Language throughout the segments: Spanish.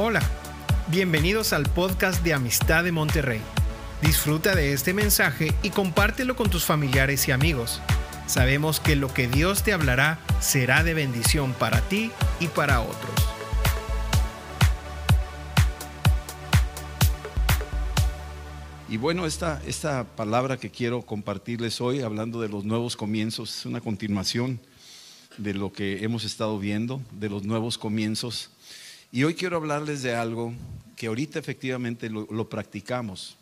Hola, bienvenidos al podcast de Amistad de Monterrey. Disfruta de este mensaje y compártelo con tus familiares y amigos. Sabemos que lo que Dios te hablará será de bendición para ti y para otros. Y bueno, esta, esta palabra que quiero compartirles hoy, hablando de los nuevos comienzos, es una continuación de lo que hemos estado viendo, de los nuevos comienzos. Y hoy quiero hablarles de algo que ahorita efectivamente lo, practicamos.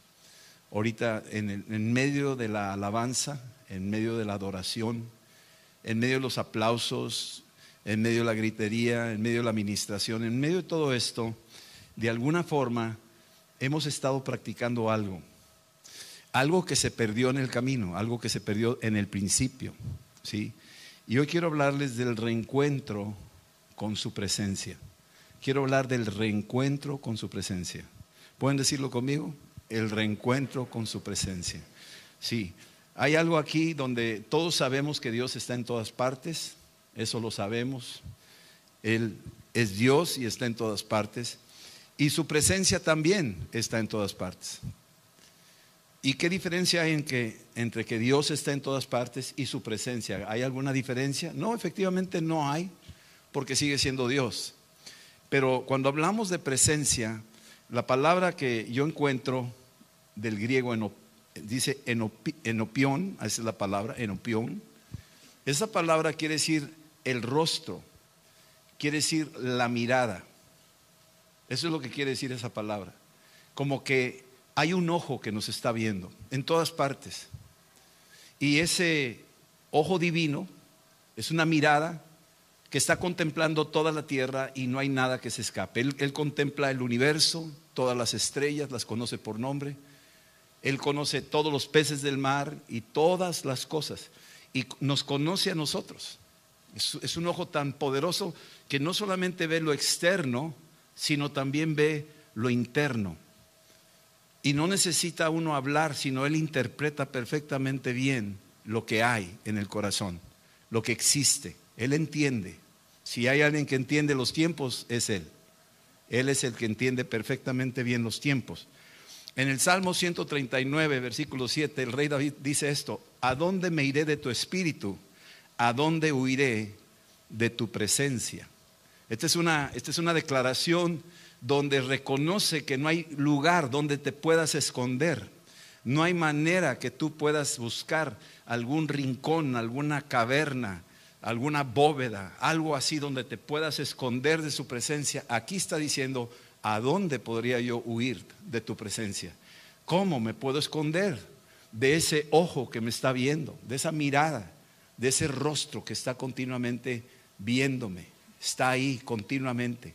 Ahorita en, en medio de la alabanza, en medio de la adoración, en medio de los aplausos, en medio de la gritería, en medio de la administración, en medio de todo esto, de alguna forma hemos estado practicando algo. Algo que se perdió en el camino, algo que se perdió en el principio. ¿sí? Y hoy quiero hablarles del reencuentro con su presencia quiero hablar del reencuentro con su presencia. ¿Pueden decirlo conmigo? El reencuentro con su presencia. Sí, hay algo aquí donde todos sabemos que Dios está en todas partes, eso lo sabemos. Él es Dios y está en todas partes. Y su presencia también está en todas partes. ¿Y qué diferencia hay entre que Dios está en todas partes y su presencia? ¿Hay alguna diferencia? No, efectivamente no hay, porque sigue siendo Dios. Pero cuando hablamos de presencia, la palabra que yo encuentro del griego dice enopión, esa es la palabra, enopión. Esa palabra quiere decir el rostro, quiere decir la mirada. Eso es lo que quiere decir esa palabra. Como que hay un ojo que nos está viendo en todas partes. Y ese ojo divino es una mirada que está contemplando toda la tierra y no hay nada que se escape. Él, contempla el universo, todas las estrellas, las conoce por nombre. Él conoce todos los peces del mar y todas las cosas. Y nos conoce a nosotros. es un ojo tan poderoso que no solamente ve lo externo, sino también ve lo interno. Y no necesita uno hablar, sino él interpreta perfectamente bien lo que hay en el corazón, lo que existe. Él entiende. Si hay alguien que entiende los tiempos, es Él. Él es el que entiende perfectamente bien los tiempos. En el Salmo 139, versículo 7, el rey David dice esto, ¿a dónde me iré de tu espíritu? ¿A dónde huiré de tu presencia? Esta es una, esta es una declaración donde reconoce que no hay lugar donde te puedas esconder. No hay manera que tú puedas buscar algún rincón, alguna caverna, alguna bóveda, algo así donde te puedas esconder de su presencia. Aquí está diciendo, ¿a dónde podría yo huir de tu presencia? ¿Cómo me puedo esconder de ese ojo que me está viendo, de esa mirada, de ese rostro que está continuamente viéndome? Está ahí continuamente.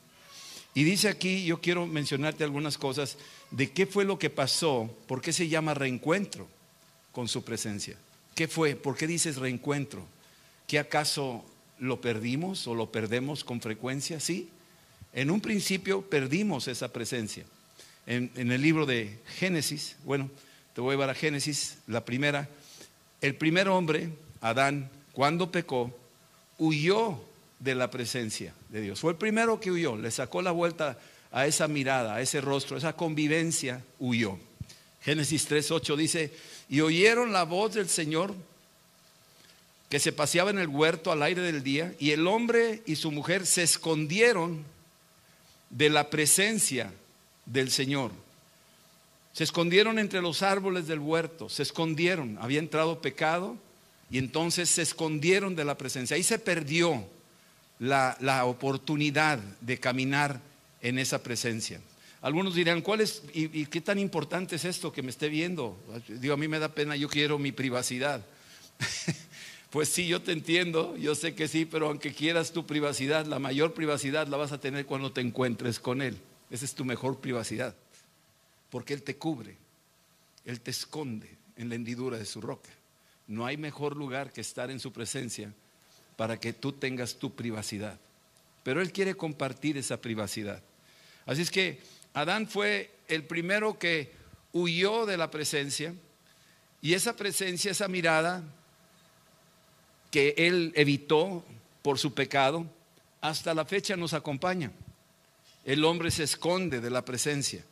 Y dice aquí, yo quiero mencionarte algunas cosas de qué fue lo que pasó, por qué se llama reencuentro con su presencia. ¿Qué fue? ¿Por qué dices reencuentro? ¿Qué acaso lo perdimos o lo perdemos con frecuencia? Sí. En un principio perdimos esa presencia. En, el libro de Génesis, bueno, te voy a llevar a Génesis, la primera. El primer hombre, Adán, cuando pecó, huyó de la presencia de Dios. Fue el primero que huyó, le sacó la vuelta a esa mirada, a ese rostro, a esa convivencia, huyó. Génesis 3.8 dice, y oyeron la voz del Señor que se paseaba en el huerto al aire del día, y el hombre y su mujer se escondieron de la presencia del Señor. Se escondieron entre los árboles del huerto, se escondieron, había entrado pecado y entonces se escondieron de la presencia. Ahí se perdió la, oportunidad de caminar en esa presencia. Algunos dirán, ¿cuál es y, y, qué tan importante es esto que me esté viendo? Digo, a mí me da pena, yo quiero mi privacidad. Pues sí, yo te entiendo, yo sé que sí, pero aunque quieras tu privacidad, la mayor privacidad la vas a tener cuando te encuentres con Él. Esa es tu mejor privacidad, porque Él te cubre, Él te esconde en la hendidura de su roca. No hay mejor lugar que estar en su presencia para que tú tengas tu privacidad. Pero Él quiere compartir esa privacidad. Así es que Adán fue el primero que huyó de la presencia y esa presencia, esa mirada, que él evitó por su pecado, hasta la fecha nos acompaña. El hombre se esconde de la presencia.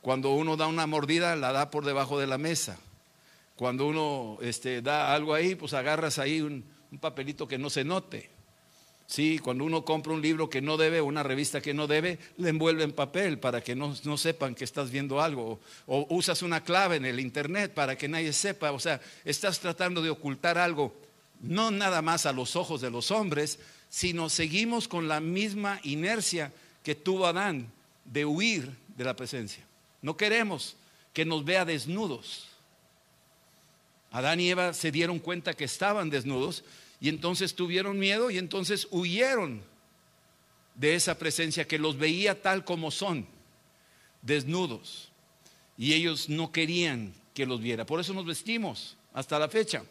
Cuando uno da una mordida, la da por debajo de la mesa. Cuando uno este, da algo ahí, pues agarras ahí un, papelito que no se note. Sí, cuando uno compra un libro que no debe, una revista que no debe, le envuelve en papel para que no, sepan que estás viendo algo. O, usas una clave en el internet para que nadie sepa. O sea, estás tratando de ocultar algo, no nada más a los ojos de los hombres, sino seguimos con la misma inercia que tuvo Adán de huir de la presencia. No queremos que nos vea desnudos. Adán y Eva se dieron cuenta que estaban desnudos y entonces tuvieron miedo y entonces huyeron de esa presencia que los veía tal como son, desnudos. Y ellos no querían que los viera. Por eso nos vestimos hasta la fecha.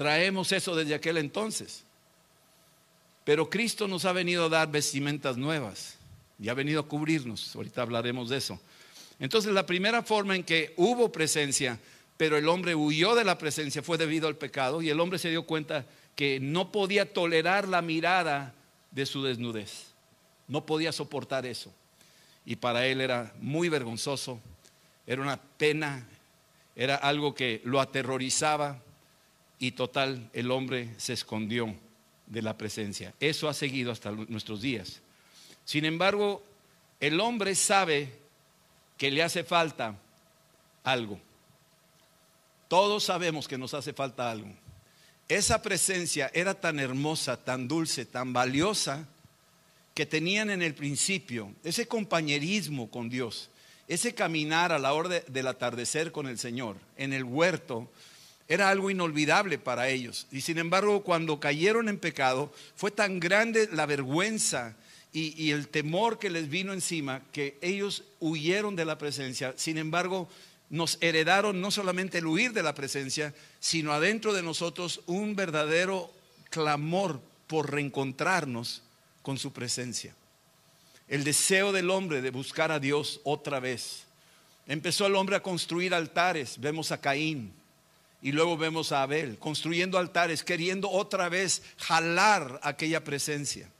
Traemos eso desde aquel entonces. Pero Cristo nos ha venido a dar vestimentas nuevas y ha venido a cubrirnos. Ahorita hablaremos de eso. Entonces la primera forma en que hubo presencia pero el hombre huyó de la presencia, fue debido al pecado, y el hombre se dio cuenta que no podía tolerar la mirada de su desnudez, no podía soportar eso. Y para él era muy vergonzoso, era una pena, era algo que lo aterrorizaba, y total, el hombre se escondió de la presencia. Eso ha seguido hasta nuestros días. Sin embargo, el hombre sabe que le hace falta algo. Todos sabemos que nos hace falta algo. Esa presencia era tan hermosa, tan dulce, tan valiosa, que tenían en el principio, ese compañerismo con Dios, ese caminar a la hora del atardecer con el Señor en el huerto, era algo inolvidable para ellos. Y sin embargo, cuando cayeron en pecado, fue tan grande la vergüenza y, y, el temor que les vino encima que ellos huyeron de la presencia. Sin embargo, nos heredaron no solamente el huir de la presencia, sino adentro de nosotros un verdadero clamor por reencontrarnos con su presencia. El deseo del hombre de buscar a Dios otra vez. Empezó el hombre a construir altares, vemos a Caín y luego vemos a Abel, construyendo altares, queriendo otra vez jalar aquella presencia.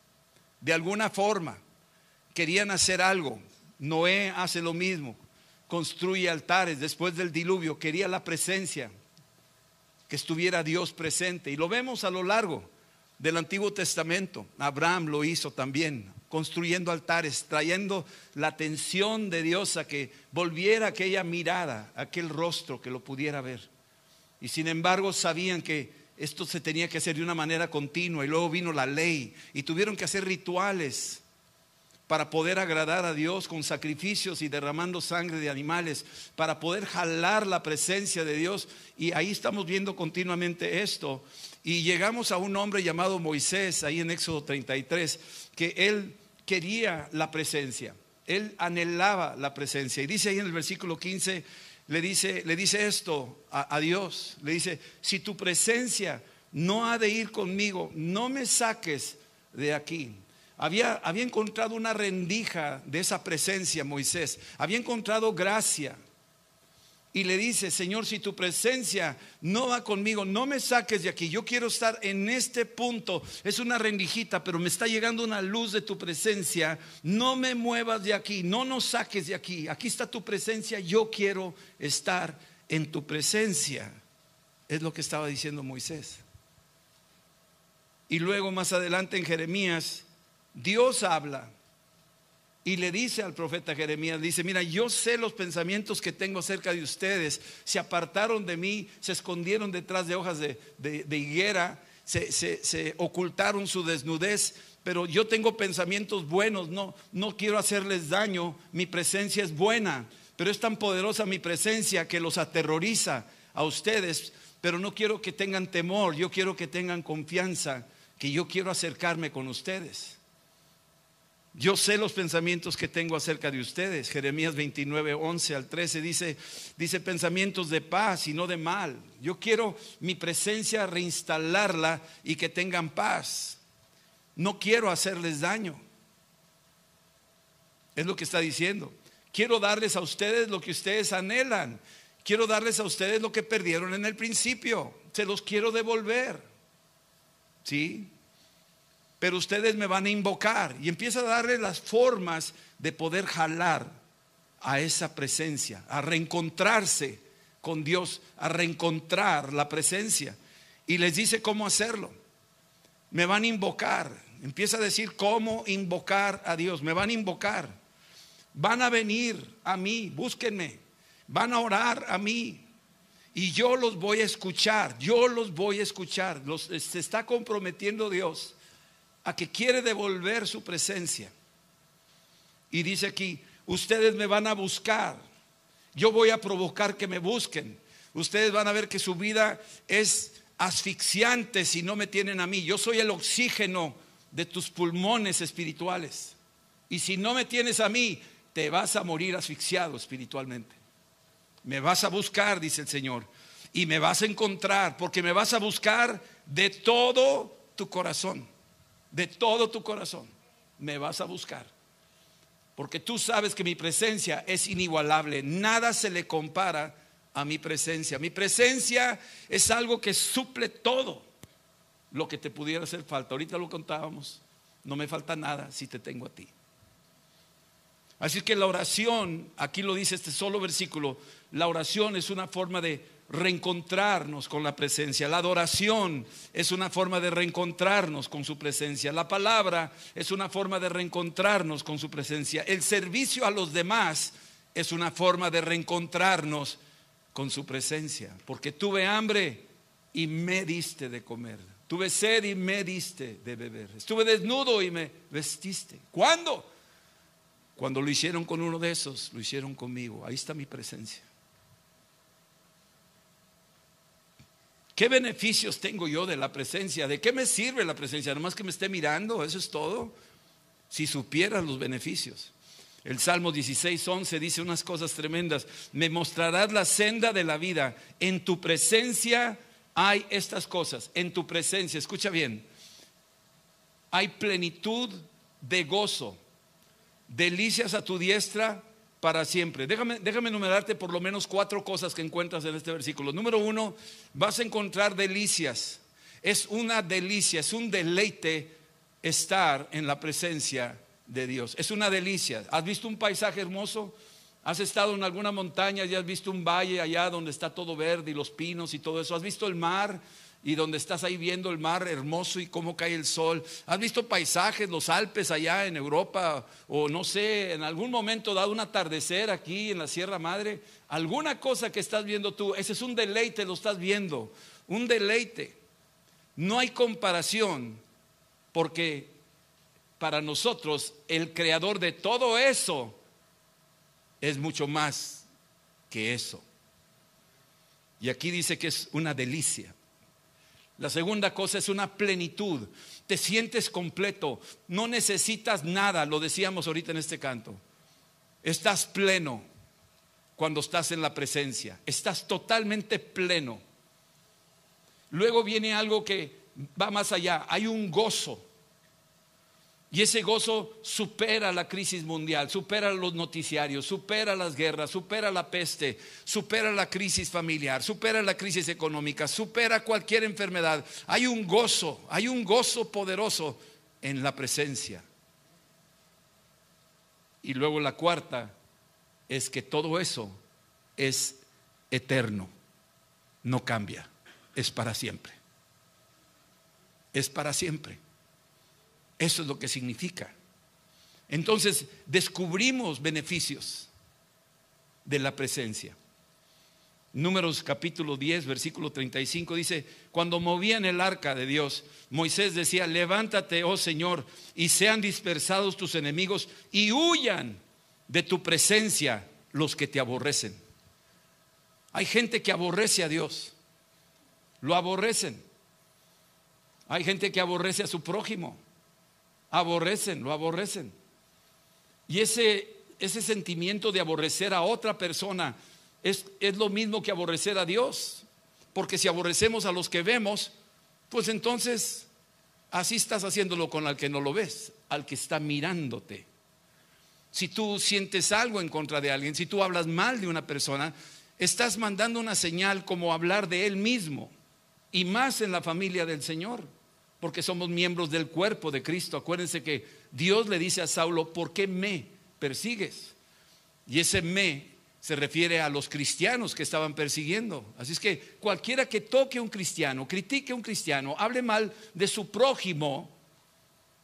De alguna forma, querían hacer algo. Noé hace lo mismo, construye altares después del diluvio, quería la presencia, que estuviera Dios presente. Y lo vemos a lo largo del Antiguo Testamento. Abraham lo hizo también, construyendo altares, trayendo la atención de Dios a que volviera aquella mirada, aquel rostro que lo pudiera ver. Y sin embargo sabían que esto se tenía que hacer de una manera continua y luego vino la ley y tuvieron que hacer rituales para poder agradar a Dios con sacrificios y derramando sangre de animales, para poder jalar la presencia de Dios. Y ahí estamos viendo continuamente esto. Y llegamos a un hombre llamado Moisés, ahí en Éxodo 33, que él quería la presencia, él anhelaba la presencia. Y dice ahí en el versículo 15, le dice, le dice esto a, a Dios, le dice, si tu presencia no ha de ir conmigo, no me saques de aquí. Había, encontrado una rendija de esa presencia Moisés, había encontrado gracia. Y le dice, Señor, si tu presencia no va conmigo, no me saques de aquí. Yo quiero estar en este punto. Es una rendijita, pero me está llegando una luz de tu presencia. No me muevas de aquí, no nos saques de aquí. Aquí está tu presencia. Yo quiero estar en tu presencia. Es lo que estaba diciendo Moisés. Y luego más adelante en Jeremías Dios habla y le dice al profeta Jeremías, dice, mira, yo sé los pensamientos que tengo acerca de ustedes, se apartaron de mí, se escondieron detrás de hojas de, higuera, se, se, ocultaron su desnudez, pero yo tengo pensamientos buenos, no, no quiero hacerles daño, mi presencia es buena, pero es tan poderosa mi presencia que los aterroriza a ustedes, pero no quiero que tengan temor, yo quiero que tengan confianza, que yo quiero acercarme con ustedes. Yo sé los pensamientos que tengo acerca de ustedes. Jeremías 29, 11 al 13 dice, dice pensamientos de paz y no de mal. Yo quiero mi presencia reinstalarla y que tengan paz. No quiero hacerles daño. Es lo que está diciendo. Quiero darles a ustedes lo que ustedes anhelan. Quiero darles a ustedes lo que perdieron en el principio. Se los quiero devolver. ¿Sí? Pero ustedes me van a invocar. Y empieza a darle las formas de poder jalar a esa presencia, a reencontrarse con Dios, a reencontrar la presencia. Y les dice cómo hacerlo. Me van a invocar. Empieza a decir cómo invocar a Dios. Me van a invocar. Van a venir a mí, búsquenme. Van a orar a mí. Y yo los voy a escuchar. Yo los voy a escuchar. Los, se está comprometiendo Dios a que quiere devolver su presencia. Y dice aquí, ustedes me van a buscar, yo voy a provocar que me busquen. Ustedes van a ver que su vida es asfixiante si no me tienen a mí. Yo soy el oxígeno de tus pulmones espirituales. Y si no me tienes a mí, te vas a morir asfixiado espiritualmente. Me vas a buscar, dice el Señor, y me vas a encontrar, porque me vas a buscar de todo tu corazón de todo tu corazón, me vas a buscar. Porque tú sabes que mi presencia es inigualable. Nada se le compara a mi presencia. Mi presencia es algo que suple todo lo que te pudiera hacer falta. Ahorita lo contábamos. No me falta nada si te tengo a ti. Así que la oración, aquí lo dice este solo versículo, la oración es una forma de reencontrarnos con la presencia. La adoración es una forma de reencontrarnos con su presencia. La palabra es una forma de reencontrarnos con su presencia. El servicio a los demás es una forma de reencontrarnos con su presencia. Porque tuve hambre y me diste de comer. Tuve sed y me diste de beber. Estuve desnudo y me vestiste. ¿Cuándo? Cuando lo hicieron con uno de esos, lo hicieron conmigo. Ahí está mi presencia. ¿Qué beneficios tengo yo de la presencia? ¿De qué me sirve la presencia? Nomás que me esté mirando, eso es todo. Si supieras los beneficios. El Salmo 16, 11 dice unas cosas tremendas. Me mostrarás la senda de la vida. En tu presencia hay estas cosas. En tu presencia, escucha bien. Hay plenitud de gozo. Delicias a tu diestra para siempre. Déjame, déjame enumerarte por lo menos cuatro cosas que encuentras en este versículo. Número uno, vas a encontrar delicias. Es una delicia, es un deleite estar en la presencia de Dios. Es una delicia. ¿Has visto un paisaje hermoso? ¿Has estado en alguna montaña y has visto un valle allá donde está todo verde y los pinos y todo eso? ¿Has visto el mar? Y donde estás ahí viendo el mar hermoso y cómo cae el sol. ¿Has visto paisajes, los Alpes allá en Europa o no sé, en algún momento dado un atardecer aquí en la Sierra Madre? Alguna cosa que estás viendo tú, ese es un deleite, lo estás viendo, un deleite. No hay comparación porque para nosotros el creador de todo eso es mucho más que eso. Y aquí dice que es una delicia. La segunda cosa es una plenitud. Te sientes completo. No necesitas nada, lo decíamos ahorita en este canto. Estás pleno cuando estás en la presencia. Estás totalmente pleno. Luego viene algo que va más allá. Hay un gozo. Y ese gozo supera la crisis mundial, supera los noticiarios, supera las guerras, supera la peste, supera la crisis familiar, supera la crisis económica, supera cualquier enfermedad. Hay un gozo, hay un gozo poderoso en la presencia. Y luego la cuarta es que todo eso es eterno, no cambia, es para siempre. Es para siempre. Eso es lo que significa. Entonces descubrimos beneficios de la presencia. Números capítulo 10, versículo 35 dice, cuando movían el arca de Dios, Moisés decía, levántate, oh Señor, y sean dispersados tus enemigos y huyan de tu presencia los que te aborrecen. Hay gente que aborrece a Dios, lo aborrecen. Hay gente que aborrece a su prójimo aborrecen, lo aborrecen. Y ese, ese sentimiento de aborrecer a otra persona es, es lo mismo que aborrecer a Dios. Porque si aborrecemos a los que vemos, pues entonces así estás haciéndolo con el que no lo ves, al que está mirándote. Si tú sientes algo en contra de alguien, si tú hablas mal de una persona, estás mandando una señal como hablar de él mismo, y más en la familia del Señor. Porque somos miembros del cuerpo de Cristo. Acuérdense que Dios le dice a Saulo, ¿por qué me persigues? Y ese me se refiere a los cristianos que estaban persiguiendo. Así es que cualquiera que toque a un cristiano, critique a un cristiano, hable mal de su prójimo,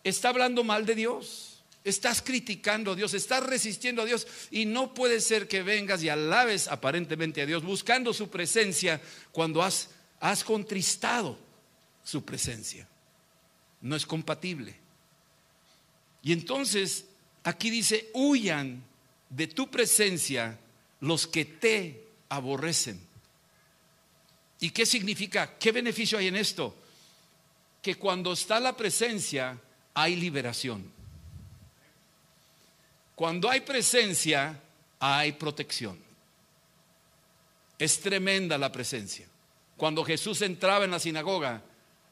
está hablando mal de Dios. Estás criticando a Dios, estás resistiendo a Dios y no puede ser que vengas y alabes aparentemente a Dios buscando su presencia cuando has, has contristado su presencia. No es compatible. Y entonces aquí dice, huyan de tu presencia los que te aborrecen. ¿Y qué significa? ¿Qué beneficio hay en esto? Que cuando está la presencia hay liberación. Cuando hay presencia, hay protección. Es tremenda la presencia. Cuando Jesús entraba en la sinagoga,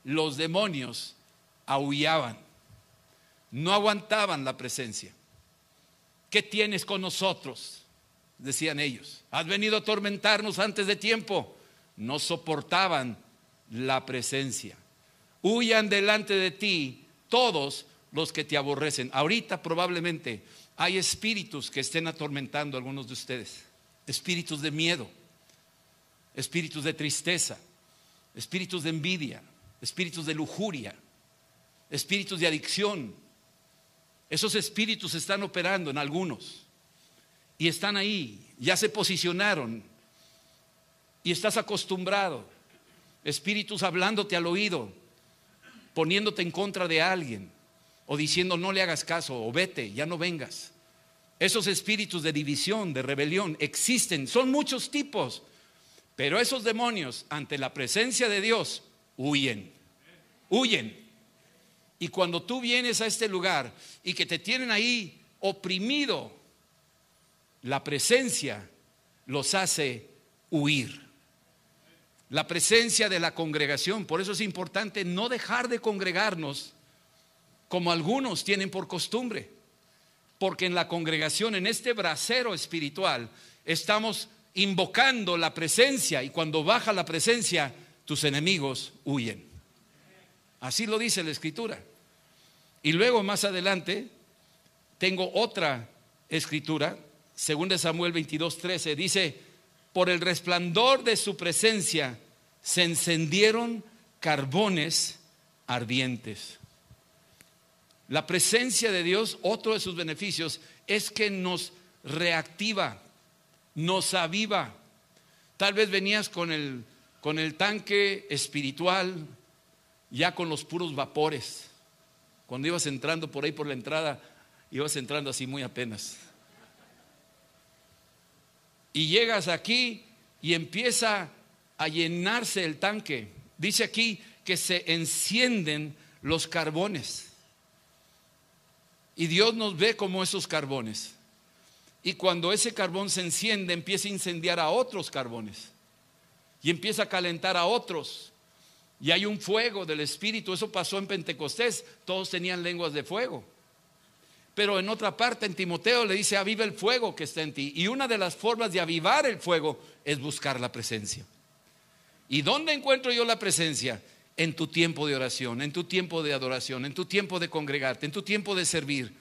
los demonios aullaban, no aguantaban la presencia. ¿Qué tienes con nosotros? Decían ellos. Has venido a atormentarnos antes de tiempo. No soportaban la presencia. Huyan delante de ti todos los que te aborrecen. Ahorita probablemente hay espíritus que estén atormentando a algunos de ustedes. Espíritus de miedo, espíritus de tristeza, espíritus de envidia, espíritus de lujuria, espíritus de adicción. Esos espíritus están operando en algunos y están ahí, ya se posicionaron y estás acostumbrado. Espíritus hablándote al oído, poniéndote en contra de alguien o diciendo no le hagas caso o vete, ya no vengas. Esos espíritus de división, de rebelión, existen, son muchos tipos, pero esos demonios ante la presencia de Dios huyen, huyen. Y cuando tú vienes a este lugar y que te tienen ahí oprimido, la presencia los hace huir. La presencia de la congregación, por eso es importante no dejar de congregarnos como algunos tienen por costumbre. Porque en la congregación, en este brasero espiritual, estamos invocando la presencia y cuando baja la presencia, tus enemigos huyen. Así lo dice la escritura. Y luego más adelante tengo otra escritura, según Samuel 22, 13, dice, por el resplandor de su presencia se encendieron carbones ardientes. La presencia de Dios, otro de sus beneficios, es que nos reactiva, nos aviva. Tal vez venías con el, con el tanque espiritual, ya con los puros vapores. Cuando ibas entrando por ahí por la entrada, ibas entrando así muy apenas. Y llegas aquí y empieza a llenarse el tanque. Dice aquí que se encienden los carbones. Y Dios nos ve como esos carbones. Y cuando ese carbón se enciende, empieza a incendiar a otros carbones. Y empieza a calentar a otros. Y hay un fuego del Espíritu. Eso pasó en Pentecostés. Todos tenían lenguas de fuego. Pero en otra parte, en Timoteo le dice, aviva el fuego que está en ti. Y una de las formas de avivar el fuego es buscar la presencia. ¿Y dónde encuentro yo la presencia? en tu tiempo de oración, en tu tiempo de adoración, en tu tiempo de congregarte, en tu tiempo de servir.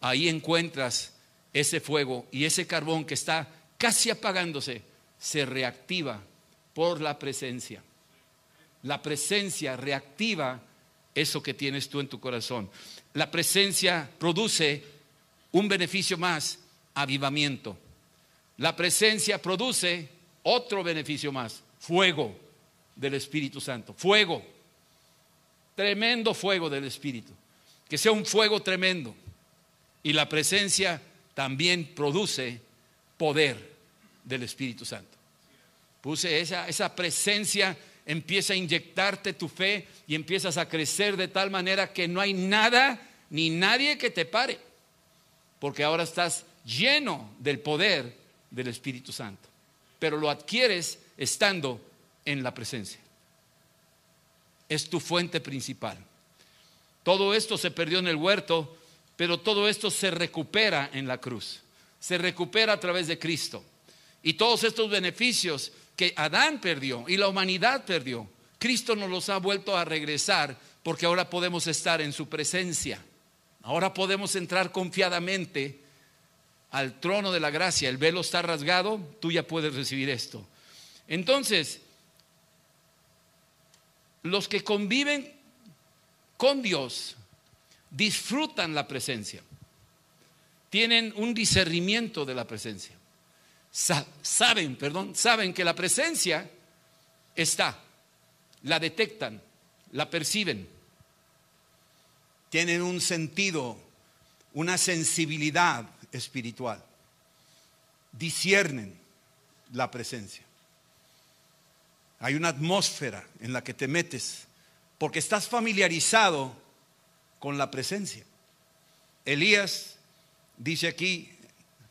Ahí encuentras ese fuego y ese carbón que está casi apagándose, se reactiva por la presencia. La presencia reactiva eso que tienes tú en tu corazón. La presencia produce un beneficio más, avivamiento. La presencia produce otro beneficio más, fuego del Espíritu Santo, fuego tremendo fuego del Espíritu, que sea un fuego tremendo. Y la presencia también produce poder del Espíritu Santo. Puse esa, esa presencia, empieza a inyectarte tu fe y empiezas a crecer de tal manera que no hay nada ni nadie que te pare, porque ahora estás lleno del poder del Espíritu Santo, pero lo adquieres estando en la presencia es tu fuente principal. Todo esto se perdió en el huerto, pero todo esto se recupera en la cruz. Se recupera a través de Cristo. Y todos estos beneficios que Adán perdió y la humanidad perdió, Cristo nos los ha vuelto a regresar porque ahora podemos estar en su presencia. Ahora podemos entrar confiadamente al trono de la gracia. El velo está rasgado, tú ya puedes recibir esto. Entonces, los que conviven con Dios disfrutan la presencia. Tienen un discernimiento de la presencia. Saben, perdón, saben que la presencia está. La detectan, la perciben. Tienen un sentido, una sensibilidad espiritual. Disciernen la presencia. Hay una atmósfera en la que te metes porque estás familiarizado con la presencia. Elías dice aquí,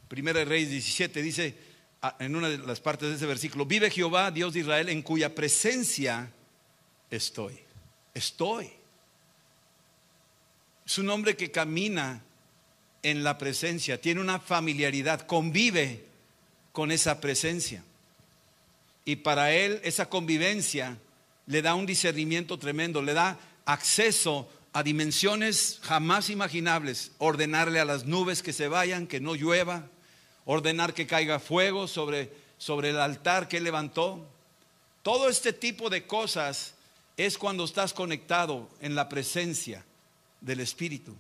Primera Reyes 17, dice en una de las partes de ese versículo, vive Jehová, Dios de Israel, en cuya presencia estoy. Estoy. Es un hombre que camina en la presencia, tiene una familiaridad, convive con esa presencia. Y para él esa convivencia le da un discernimiento tremendo, le da acceso a dimensiones jamás imaginables, ordenarle a las nubes que se vayan, que no llueva, ordenar que caiga fuego sobre, sobre el altar que levantó. Todo este tipo de cosas es cuando estás conectado en la presencia del Espíritu.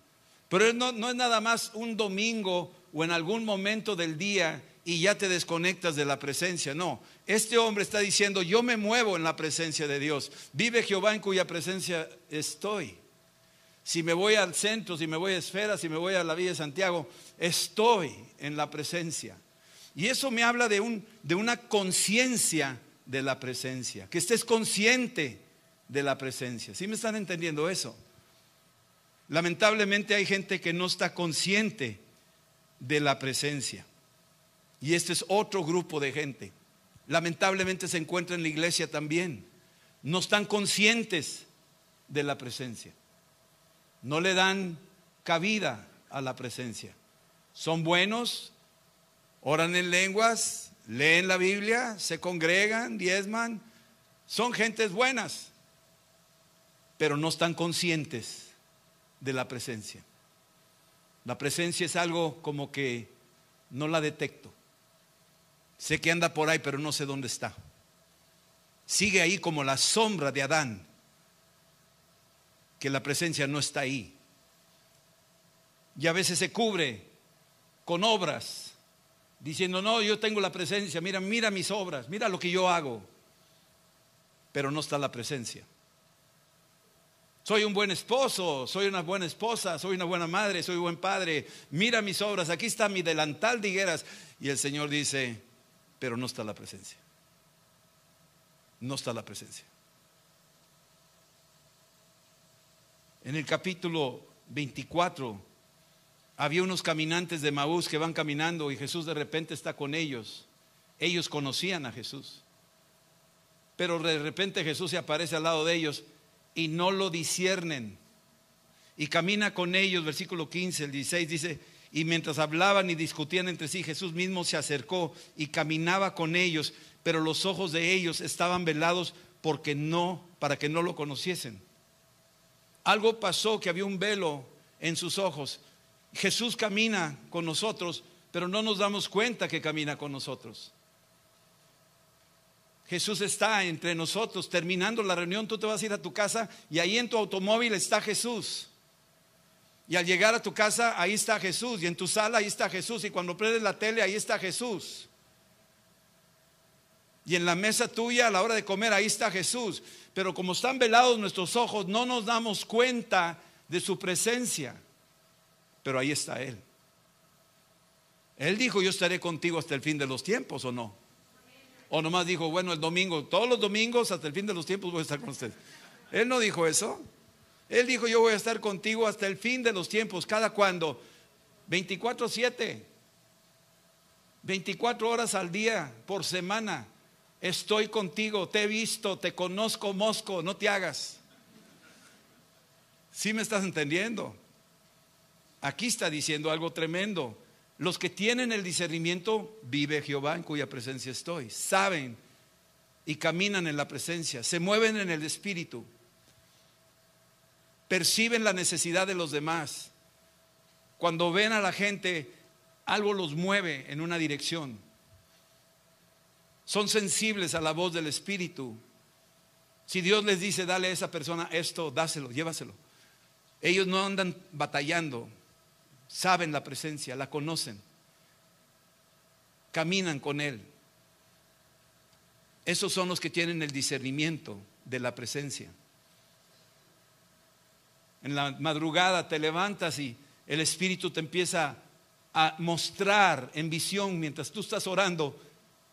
Pero no, no es nada más un domingo o en algún momento del día y ya te desconectas de la presencia. No, este hombre está diciendo, yo me muevo en la presencia de Dios. Vive Jehová en cuya presencia estoy. Si me voy al centro, si me voy a Esfera, si me voy a la Villa de Santiago, estoy en la presencia. Y eso me habla de, un, de una conciencia de la presencia, que estés consciente de la presencia. ¿Sí me están entendiendo eso? Lamentablemente hay gente que no está consciente de la presencia. Y este es otro grupo de gente. Lamentablemente se encuentra en la iglesia también. No están conscientes de la presencia. No le dan cabida a la presencia. Son buenos, oran en lenguas, leen la Biblia, se congregan, diezman. Son gentes buenas, pero no están conscientes de la presencia. La presencia es algo como que no la detecto. Sé que anda por ahí, pero no sé dónde está. Sigue ahí como la sombra de Adán, que la presencia no está ahí. Y a veces se cubre con obras, diciendo, no, yo tengo la presencia, mira, mira mis obras, mira lo que yo hago, pero no está la presencia. Soy un buen esposo, soy una buena esposa, soy una buena madre, soy un buen padre. Mira mis obras, aquí está mi delantal de higueras. Y el Señor dice, pero no está la presencia. No está la presencia. En el capítulo 24 había unos caminantes de Maús que van caminando y Jesús de repente está con ellos. Ellos conocían a Jesús. Pero de repente Jesús se aparece al lado de ellos y no lo disciernen. Y camina con ellos, versículo 15, el 16 dice, y mientras hablaban y discutían entre sí, Jesús mismo se acercó y caminaba con ellos, pero los ojos de ellos estaban velados porque no, para que no lo conociesen. Algo pasó que había un velo en sus ojos. Jesús camina con nosotros, pero no nos damos cuenta que camina con nosotros. Jesús está entre nosotros, terminando la reunión, tú te vas a ir a tu casa y ahí en tu automóvil está Jesús. Y al llegar a tu casa, ahí está Jesús. Y en tu sala, ahí está Jesús. Y cuando prendes la tele, ahí está Jesús. Y en la mesa tuya, a la hora de comer, ahí está Jesús. Pero como están velados nuestros ojos, no nos damos cuenta de su presencia. Pero ahí está Él. Él dijo, yo estaré contigo hasta el fin de los tiempos, ¿o no? O nomás dijo, bueno, el domingo, todos los domingos hasta el fin de los tiempos voy a estar con ustedes. Él no dijo eso. Él dijo, yo voy a estar contigo hasta el fin de los tiempos. ¿Cada cuando 24/7. 24 horas al día, por semana. Estoy contigo, te he visto, te conozco, Mosco, no te hagas. ¿Sí me estás entendiendo? Aquí está diciendo algo tremendo. Los que tienen el discernimiento, vive Jehová en cuya presencia estoy. Saben y caminan en la presencia, se mueven en el espíritu. perciben la necesidad de los demás. Cuando ven a la gente, algo los mueve en una dirección. Son sensibles a la voz del Espíritu. Si Dios les dice, dale a esa persona esto, dáselo, llévaselo. Ellos no andan batallando, saben la presencia, la conocen, caminan con Él. Esos son los que tienen el discernimiento de la presencia. En la madrugada te levantas y el Espíritu te empieza a mostrar en visión mientras tú estás orando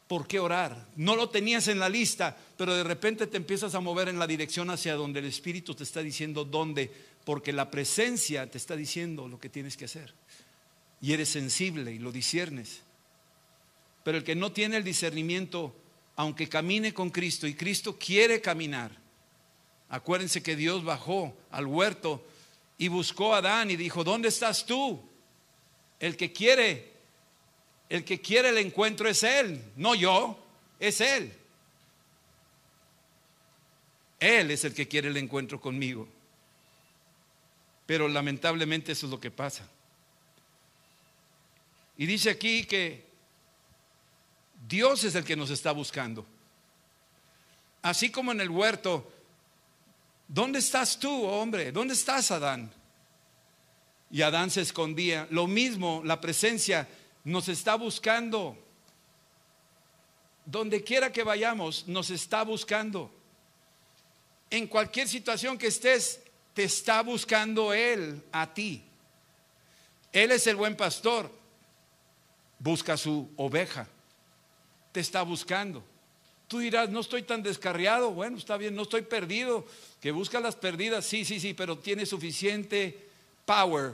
por qué orar. No lo tenías en la lista, pero de repente te empiezas a mover en la dirección hacia donde el Espíritu te está diciendo dónde, porque la presencia te está diciendo lo que tienes que hacer. Y eres sensible y lo disiernes. Pero el que no tiene el discernimiento, aunque camine con Cristo y Cristo quiere caminar, Acuérdense que Dios bajó al huerto y buscó a Adán y dijo, ¿dónde estás tú? El que quiere, el que quiere el encuentro es Él, no yo, es Él. Él es el que quiere el encuentro conmigo. Pero lamentablemente eso es lo que pasa. Y dice aquí que Dios es el que nos está buscando. Así como en el huerto ¿Dónde estás tú, hombre? ¿Dónde estás, Adán? Y Adán se escondía. Lo mismo, la presencia nos está buscando. Donde quiera que vayamos, nos está buscando. En cualquier situación que estés, te está buscando Él a ti. Él es el buen pastor. Busca su oveja. Te está buscando. Tú dirás, no estoy tan descarriado. Bueno, está bien, no estoy perdido. Que busca las perdidas, sí, sí, sí, pero tiene suficiente power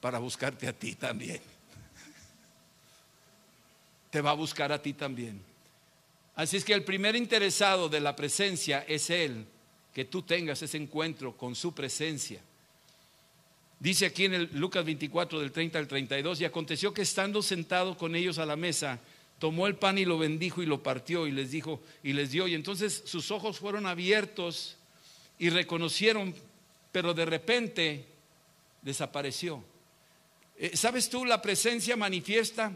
para buscarte a ti también. Te va a buscar a ti también. Así es que el primer interesado de la presencia es Él, que tú tengas ese encuentro con su presencia. Dice aquí en el Lucas 24 del 30 al 32, y aconteció que estando sentado con ellos a la mesa, tomó el pan y lo bendijo y lo partió y les dijo y les dio. Y entonces sus ojos fueron abiertos y reconocieron, pero de repente desapareció. Eh, ¿Sabes tú la presencia manifiesta?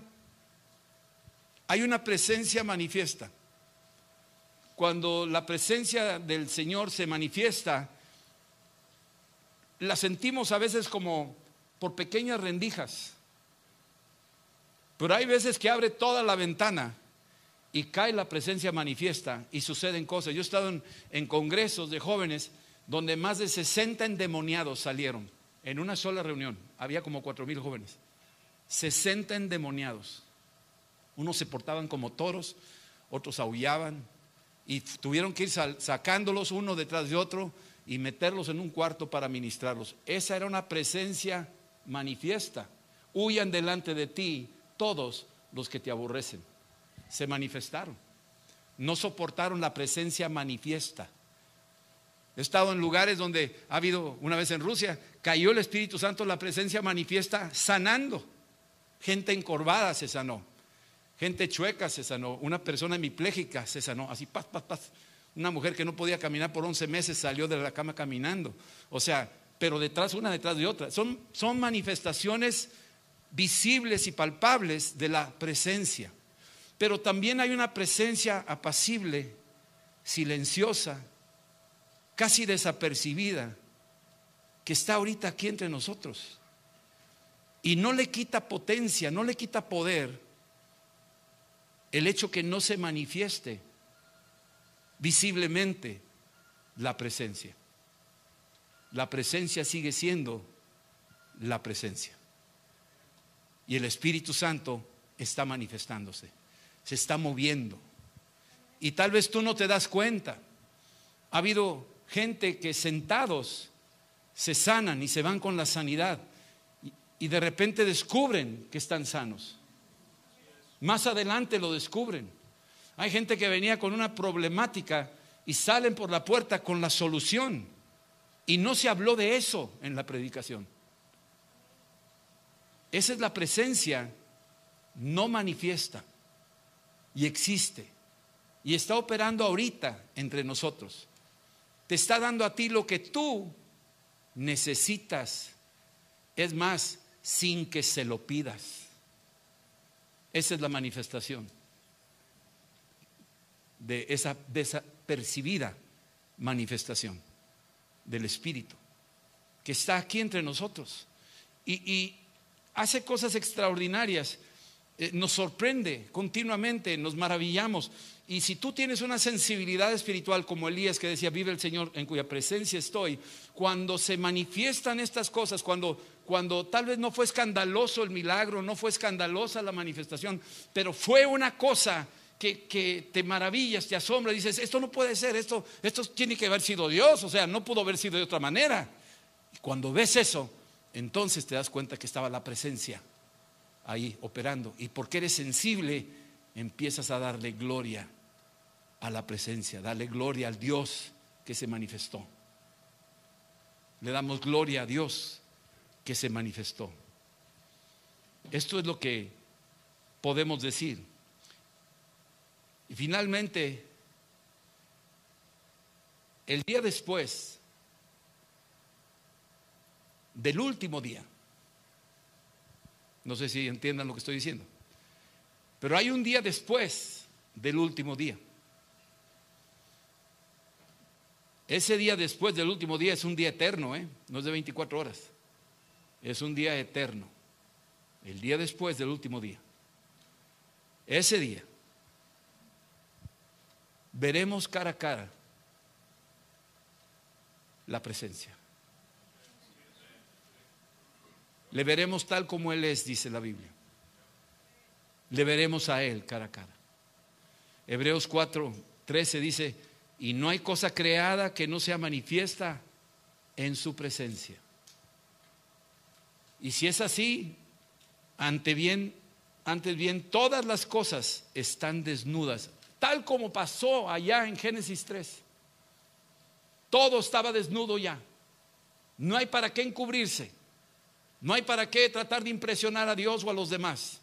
Hay una presencia manifiesta. Cuando la presencia del Señor se manifiesta, la sentimos a veces como por pequeñas rendijas. Pero hay veces que abre toda la ventana y cae la presencia manifiesta y suceden cosas. Yo he estado en, congresos de jóvenes donde más de 60 endemoniados salieron en una sola reunión. Había como cuatro mil jóvenes. 60 endemoniados. Unos se portaban como toros, otros aullaban y tuvieron que ir sacándolos uno detrás de otro y meterlos en un cuarto para ministrarlos. Esa era una presencia manifiesta. Huyan delante de ti todos los que te aborrecen. Se manifestaron. No soportaron la presencia manifiesta. He estado en lugares donde ha habido, una vez en Rusia, cayó el Espíritu Santo, la presencia manifiesta sanando. Gente encorvada se sanó. Gente chueca se sanó. Una persona hemipléjica se sanó. Así, paz, paz, paz. Una mujer que no podía caminar por 11 meses salió de la cama caminando. O sea, pero detrás, una detrás de otra. Son, son manifestaciones visibles y palpables de la presencia. Pero también hay una presencia apacible, silenciosa, casi desapercibida, que está ahorita aquí entre nosotros. Y no le quita potencia, no le quita poder el hecho que no se manifieste visiblemente la presencia. La presencia sigue siendo la presencia. Y el Espíritu Santo está manifestándose, se está moviendo. Y tal vez tú no te das cuenta. Ha habido gente que sentados se sanan y se van con la sanidad y, de repente descubren que están sanos. Más adelante lo descubren. Hay gente que venía con una problemática y salen por la puerta con la solución. Y no se habló de eso en la predicación. Esa es la presencia no manifiesta y existe y está operando ahorita entre nosotros. Te está dando a ti lo que tú necesitas, es más, sin que se lo pidas. Esa es la manifestación de esa, percibida manifestación del Espíritu, que está aquí entre nosotros y, hace cosas extraordinarias, eh, nos sorprende continuamente, nos maravillamos. Y si tú tienes una sensibilidad espiritual como Elías que decía, vive el Señor en cuya presencia estoy, cuando se manifiestan estas cosas, cuando, cuando tal vez no fue escandaloso el milagro, no fue escandalosa la manifestación, pero fue una cosa que, te maravillas, te asombra, dices, esto no puede ser, esto, esto tiene que haber sido Dios, o sea, no pudo haber sido de otra manera. Y cuando ves eso, entonces te das cuenta que estaba la presencia ahí operando. Y porque eres sensible, empiezas a darle gloria a la presencia, darle gloria al Dios que se manifestó. Le damos gloria a Dios que se manifestó. Esto es lo que podemos decir. Y finalmente, el día después del último día, no sé si entiendan lo que estoy diciendo, pero hay un día después del último día. Ese día después del último día es un día eterno, ¿eh? no es de 24 horas, es un día eterno. El día después del último día. Ese día veremos cara a cara la presencia. Le veremos tal como Él es, dice la Biblia. Le veremos a Él cara a cara. Hebreos 4, 13 dice, y no hay cosa creada que no sea manifiesta en su presencia. Y si es así, ante bien, antes bien, todas las cosas están desnudas tal como pasó allá en Génesis 3. Todo estaba desnudo ya. No hay para qué encubrirse. No hay para qué tratar de impresionar a Dios o a los demás.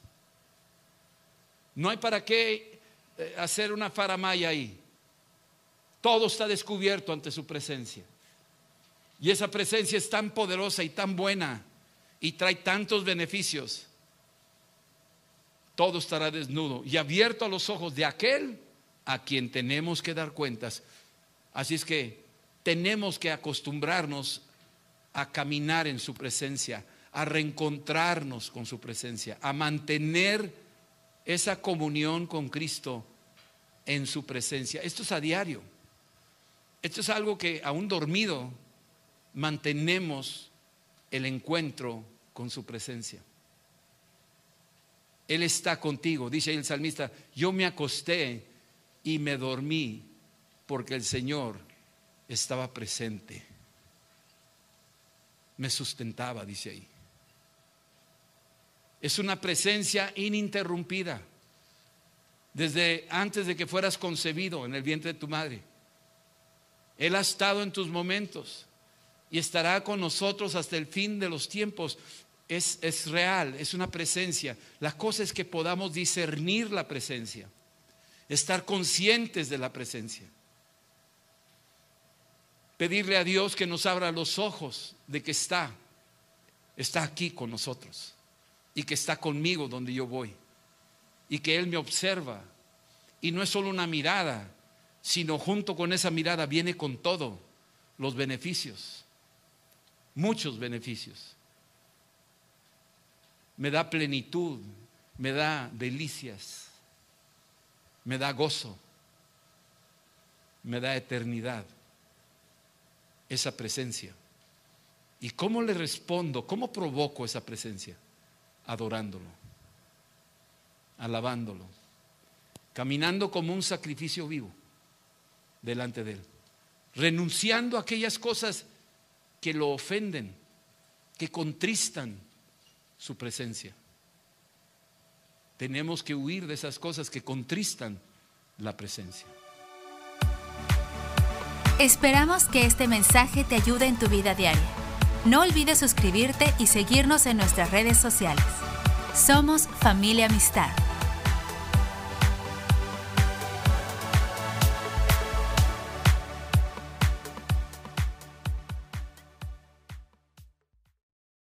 No hay para qué eh, hacer una faramaya ahí. Todo está descubierto ante su presencia. Y esa presencia es tan poderosa y tan buena y trae tantos beneficios. Todo estará desnudo y abierto a los ojos de aquel a quien tenemos que dar cuentas. Así es que tenemos que acostumbrarnos a caminar en su presencia, a reencontrarnos con su presencia, a mantener esa comunión con Cristo en su presencia. Esto es a diario. Esto es algo que aún dormido mantenemos el encuentro con su presencia. Él está contigo, dice el salmista, yo me acosté y me dormí porque el Señor estaba presente. Me sustentaba, dice ahí. Es una presencia ininterrumpida. Desde antes de que fueras concebido en el vientre de tu madre. Él ha estado en tus momentos y estará con nosotros hasta el fin de los tiempos. Es, es real, es una presencia. La cosa es que podamos discernir la presencia estar conscientes de la presencia. Pedirle a Dios que nos abra los ojos de que está, está aquí con nosotros y que está conmigo donde yo voy y que Él me observa. Y no es solo una mirada, sino junto con esa mirada viene con todo los beneficios, muchos beneficios. Me da plenitud, me da delicias me da gozo, me da eternidad, esa presencia. ¿Y cómo le respondo? ¿Cómo provoco esa presencia? Adorándolo, alabándolo, caminando como un sacrificio vivo delante de Él, renunciando a aquellas cosas que lo ofenden, que contristan su presencia. Tenemos que huir de esas cosas que contristan la presencia. Esperamos que este mensaje te ayude en tu vida diaria. No olvides suscribirte y seguirnos en nuestras redes sociales. Somos familia amistad.